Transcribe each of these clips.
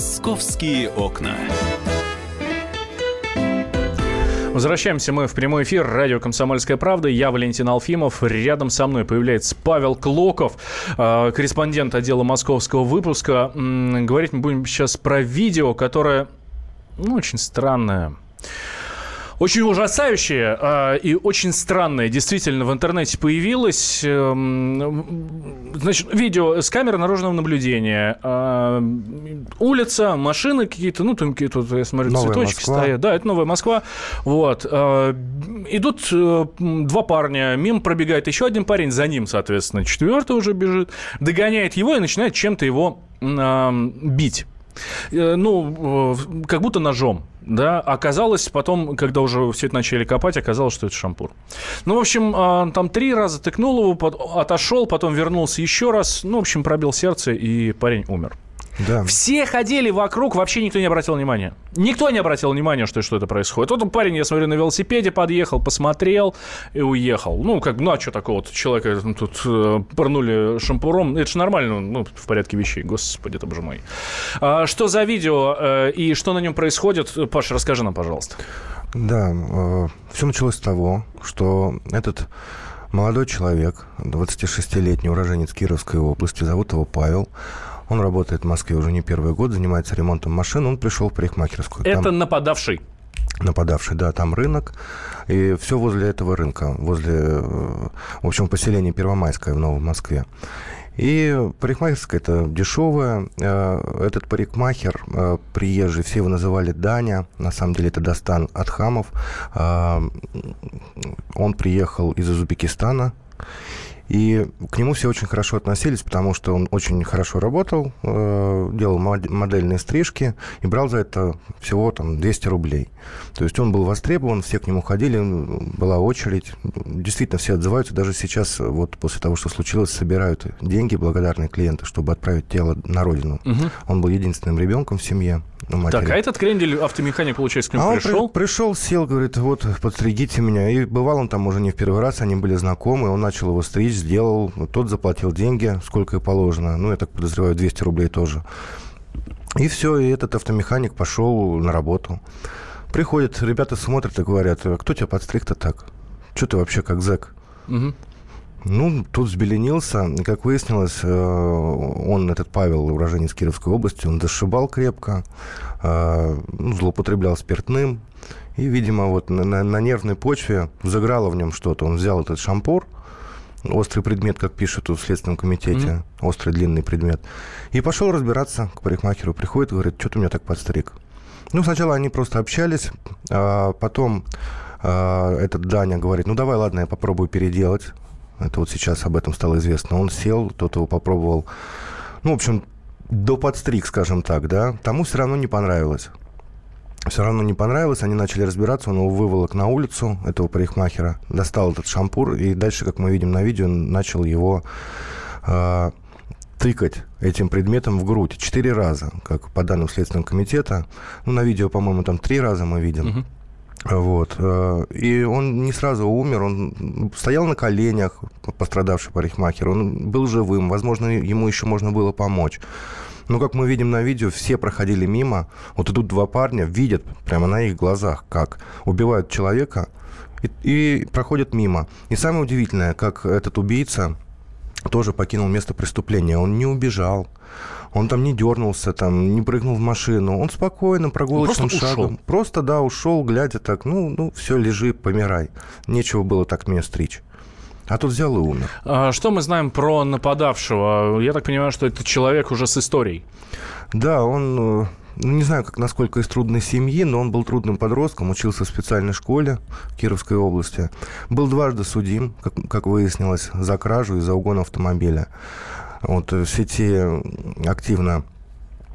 Московские окна. Возвращаемся мы в прямой эфир. Радио «Комсомольская правда». Я Валентин Алфимов. Рядом со мной появляется Павел Клоков, э, корреспондент отдела московского выпуска. Говорить мы будем сейчас про видео, которое ну, очень странное очень ужасающее э, и очень странное действительно в интернете появилось. Э, значит, видео с камеры наружного наблюдения. Э, улица, машины какие-то, ну, там какие-то, я смотрю, новая цветочки Москва. стоят. Да, это новая Москва. Вот. Э, идут э, два парня, мимо пробегает еще один парень, за ним, соответственно, четвертый уже бежит, догоняет его и начинает чем-то его э, бить. Ну, э, как будто ножом, да, оказалось потом, когда уже все это начали копать, оказалось, что это шампур. Ну, в общем, а, там три раза тыкнул его, отошел, потом вернулся еще раз, ну, в общем, пробил сердце, и парень умер. Да. Все ходили вокруг, вообще никто не обратил внимания. Никто не обратил внимания, что, что это происходит. Вот он парень, я смотрю, на велосипеде подъехал, посмотрел и уехал. Ну, как, ну, а что такого? Вот человека тут э, пырнули шампуром. Это же нормально, ну, в порядке вещей. Господи, это боже мой. А, что за видео э, и что на нем происходит? Паша, расскажи нам, пожалуйста. Да, э, все началось с того, что этот молодой человек, 26-летний уроженец Кировской области, зовут его Павел, он работает в Москве уже не первый год, занимается ремонтом машин. Он пришел в парикмахерскую. Это там... нападавший? нападавший, да, там рынок, и все возле этого рынка, возле, э, в общем, поселения Первомайское в Новом Москве. И парикмахерская это дешевая. Э, этот парикмахер э, приезжий, все его называли Даня, на самом деле это Достан Атхамов. Он приехал из Узбекистана, и к нему все очень хорошо относились, потому что он очень хорошо работал, э, делал модельные стрижки и брал за это всего там 200 рублей. То есть он был востребован, все к нему ходили, была очередь. Действительно, все отзываются. Даже сейчас, вот после того, что случилось, собирают деньги благодарные клиенты, чтобы отправить тело на родину. Угу. Он был единственным ребенком в семье. Матери. Так, а этот крендель автомеханик, получается, к нему а пришел? Он при, пришел, сел, говорит, вот, подстригите меня. И бывал он там уже не в первый раз, они были знакомы, он начал его стричь, сделал, тот заплатил деньги, сколько и положено. Ну, я так подозреваю, 200 рублей тоже. И все, и этот автомеханик пошел на работу. Приходят, ребята смотрят и говорят, «А кто тебя подстриг-то так? Что ты вообще как зэк? Угу. Ну, тут взбеленился. Как выяснилось, э, он, этот Павел, уроженец Кировской области, он зашибал крепко, э, ну, злоупотреблял спиртным. И, видимо, вот на, на нервной почве взыграло в нем что-то. Он взял этот шампур, острый предмет, как пишут в Следственном комитете, mm-hmm. острый длинный предмет, и пошел разбираться к парикмахеру. Приходит, говорит, что ты меня так подстриг? Ну, сначала они просто общались, а потом а, этот Даня говорит, ну, давай, ладно, я попробую переделать. Это вот сейчас об этом стало известно. Он сел, тот его попробовал. Ну, в общем, до подстриг, скажем так, да. Тому все равно не понравилось. Все равно не понравилось, они начали разбираться, он его выволок на улицу, этого парикмахера, достал этот шампур, и дальше, как мы видим на видео, начал его э, тыкать этим предметом в грудь четыре раза, как по данным Следственного комитета. Ну, на видео, по-моему, там три раза мы видим. Угу. Вот. Э, и он не сразу умер, он стоял на коленях, пострадавший парикмахер, он был живым, возможно, ему еще можно было помочь. Но, как мы видим на видео, все проходили мимо. Вот идут два парня, видят прямо на их глазах, как убивают человека и, и проходят мимо. И самое удивительное, как этот убийца тоже покинул место преступления. Он не убежал, он там не дернулся, там, не прыгнул в машину. Он спокойно, прогулочным просто шагом. Ушел. Просто, да, ушел, глядя так, ну, ну, все, лежи, помирай. Нечего было так меня стричь. А тут взял и умер. А что мы знаем про нападавшего? Я так понимаю, что это человек уже с историей. Да, он э, ну, не знаю, как насколько из трудной семьи, но он был трудным подростком, учился в специальной школе в Кировской области. Был дважды судим, как, как выяснилось, за кражу и за угон автомобиля. Вот в сети активно э,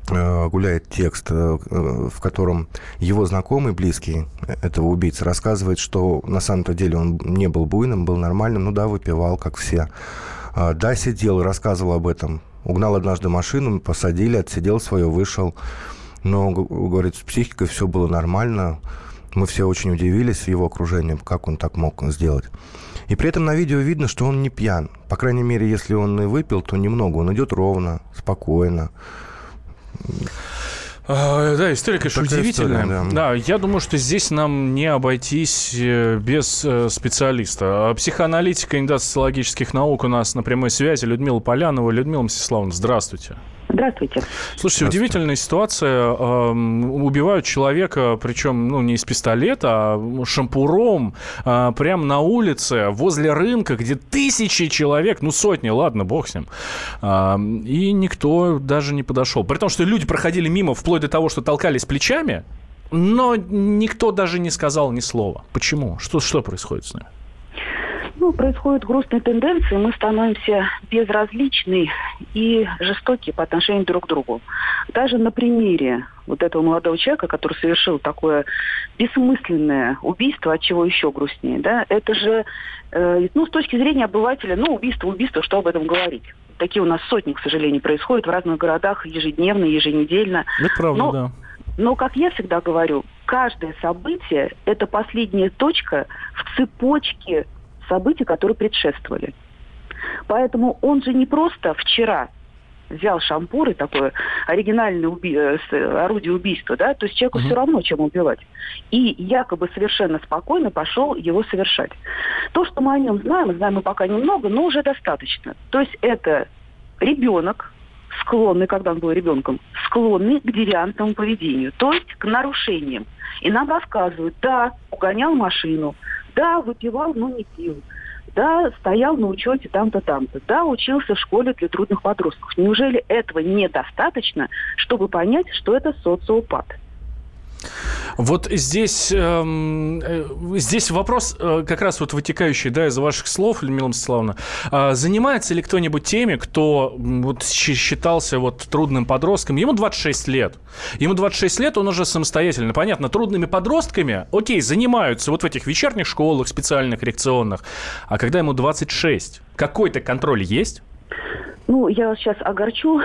гуляет текст, э, в котором его знакомый, близкий этого убийцы, рассказывает, что на самом-то деле он не был буйным, был нормальным, ну да, выпивал, как все. А, да, сидел, рассказывал об этом. Угнал однажды машину, посадили, отсидел свое, вышел. Но, говорит, с психикой все было нормально. Мы все очень удивились его окружением, как он так мог сделать. И при этом на видео видно, что он не пьян. По крайней мере, если он и выпил, то немного. Он идет ровно, спокойно. А, да, история, конечно, Такая удивительная. История, да. да, я думаю, что здесь нам не обойтись э, без э, специалиста. А психоаналитика, кандидат социологических наук у нас на прямой связи Людмила Полянова. Людмила Мстиславовна, здравствуйте. Здравствуйте. Слушайте, удивительная ситуация. Убивают человека, причем ну, не из пистолета, а шампуром, а, прямо на улице, возле рынка, где тысячи человек, ну сотни, ладно, бог с ним. И никто даже не подошел. При том, что люди проходили мимо вплоть до того, что толкались плечами, но никто даже не сказал ни слова. Почему? Что, что происходит с ними? Ну, происходят грустные тенденции, мы становимся безразличны и жестоки по отношению друг к другу. Даже на примере вот этого молодого человека, который совершил такое бессмысленное убийство, от чего еще грустнее, да, это же, э, ну, с точки зрения обывателя, ну, убийство, убийство, что об этом говорить? Такие у нас сотни, к сожалению, происходят в разных городах ежедневно, еженедельно. Это правда, Но, да. Но, как я всегда говорю, каждое событие – это последняя точка в цепочке событий, которые предшествовали. Поэтому он же не просто вчера взял шампур и такое оригинальное уби... Э, орудие убийства, да, то есть человеку угу. все равно, чем убивать. И якобы совершенно спокойно пошел его совершать. То, что мы о нем знаем, знаем мы пока немного, но уже достаточно. То есть это ребенок, склонный, когда он был ребенком, склонный к девиантному поведению, то есть к нарушениям. И нам рассказывают, да, угонял машину, да, выпивал, но не пил. Да, стоял на учете там-то, там-то. Да, учился в школе для трудных подростков. Неужели этого недостаточно, чтобы понять, что это социопат? Вот здесь, эм, э, здесь вопрос э, как раз вот вытекающий да, из ваших слов, Людмила Мстиславовна. Э, занимается ли кто-нибудь теми, кто вот, считался вот, трудным подростком? Ему 26 лет. Ему 26 лет, он уже самостоятельно. Понятно, трудными подростками, окей, занимаются вот в этих вечерних школах специальных, коррекционных. А когда ему 26, какой-то контроль есть? Ну, я сейчас огорчу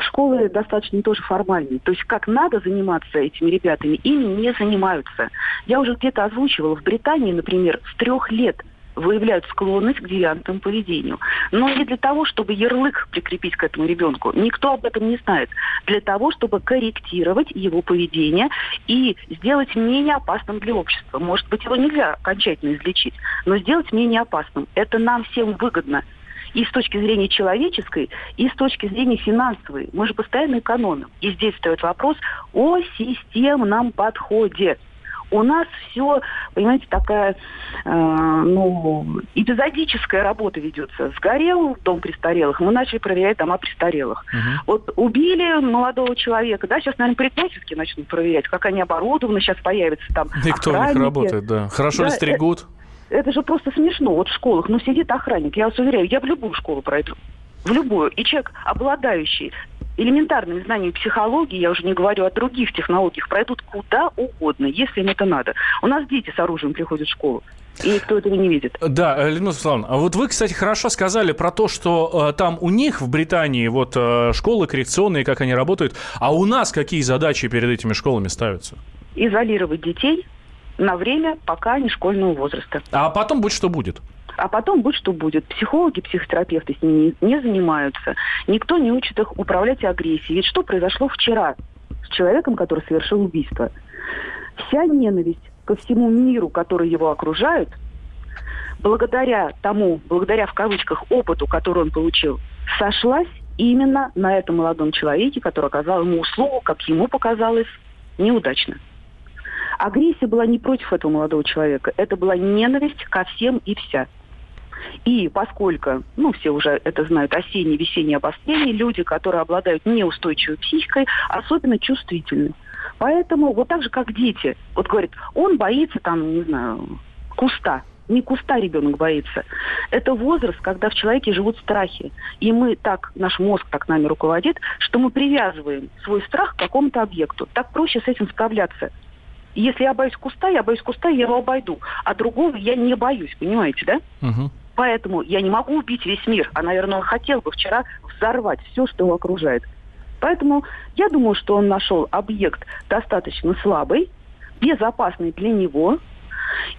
школы достаточно тоже формальные. То есть как надо заниматься этими ребятами, ими не занимаются. Я уже где-то озвучивала, в Британии, например, с трех лет выявляют склонность к девиантному поведению. Но не для того, чтобы ярлык прикрепить к этому ребенку. Никто об этом не знает. Для того, чтобы корректировать его поведение и сделать менее опасным для общества. Может быть, его нельзя окончательно излечить, но сделать менее опасным. Это нам всем выгодно и с точки зрения человеческой, и с точки зрения финансовой. Мы же постоянно экономим. И здесь встает вопрос о системном подходе у нас все, понимаете, такая, э, ну, эпизодическая работа ведется. Сгорел дом престарелых, мы начали проверять дома престарелых. Угу. Вот убили молодого человека, да, сейчас, наверное, парикмахерские начнут проверять, как они оборудованы, сейчас появятся там И кто у них работает, да. Хорошо да, ли стригут? Это же просто смешно. Вот в школах, ну, сидит охранник, я вас уверяю, я в любую школу пройду. В любую. И человек, обладающий элементарными знаниями психологии, я уже не говорю о других технологиях, пройдут куда угодно, если им это надо. У нас дети с оружием приходят в школу. И никто этого не видит. Да, э, Людмила Светлановна, а вот вы, кстати, хорошо сказали про то, что э, там у них в Британии вот э, школы коррекционные, как они работают, а у нас какие задачи перед этими школами ставятся? Изолировать детей, на время, пока не школьного возраста. А потом будет что будет? А потом будет что будет. Психологи, психотерапевты с ними не, не занимаются. Никто не учит их управлять агрессией. Ведь что произошло вчера с человеком, который совершил убийство? Вся ненависть ко всему миру, который его окружает, благодаря тому, благодаря в кавычках опыту, который он получил, сошлась именно на этом молодом человеке, который оказал ему услугу, как ему показалось, неудачно. Агрессия была не против этого молодого человека, это была ненависть ко всем и вся. И поскольку, ну, все уже это знают, осеннее, весеннее обострение, люди, которые обладают неустойчивой психикой, особенно чувствительны. Поэтому вот так же, как дети. Вот говорят, он боится там, не знаю, куста. Не куста ребенок боится. Это возраст, когда в человеке живут страхи. И мы так, наш мозг так нами руководит, что мы привязываем свой страх к какому-то объекту. Так проще с этим справляться. Если я боюсь куста, я боюсь куста, я его обойду. А другого я не боюсь, понимаете, да? Угу. Поэтому я не могу убить весь мир. А, наверное, он хотел бы вчера взорвать все, что его окружает. Поэтому я думаю, что он нашел объект достаточно слабый, безопасный для него,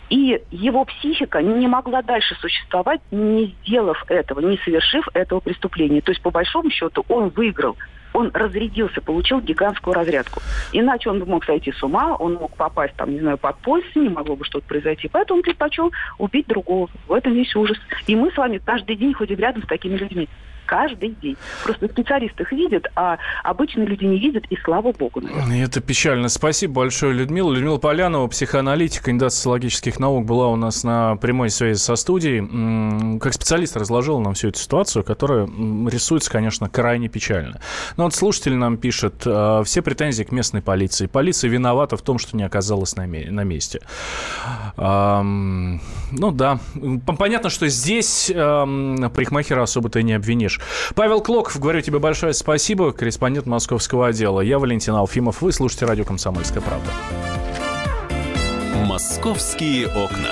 и его психика не могла дальше существовать, не сделав этого, не совершив этого преступления. То есть, по большому счету, он выиграл. Он разрядился, получил гигантскую разрядку. Иначе он мог сойти с ума, он мог попасть, там, не знаю, под поезд, не могло бы что-то произойти. Поэтому он предпочел убить другого. В этом весь ужас. И мы с вами каждый день ходим рядом с такими людьми каждый день. Просто специалисты их видят, а обычные люди не видят, и слава богу. Наверное. Это печально. Спасибо большое, Людмила. Людмила Полянова, психоаналитик, кандидат социологических наук, была у нас на прямой связи со студией. Как специалист разложила нам всю эту ситуацию, которая рисуется, конечно, крайне печально. Но вот слушатель нам пишет, а, все претензии к местной полиции. Полиция виновата в том, что не оказалась на, месте. Ну да, понятно, что здесь парикмахера особо-то не обвинишь слышишь. Павел Клоков, говорю тебе большое спасибо, корреспондент московского отдела. Я Валентин Алфимов. Вы слушаете радио «Комсомольская правда». «Московские окна».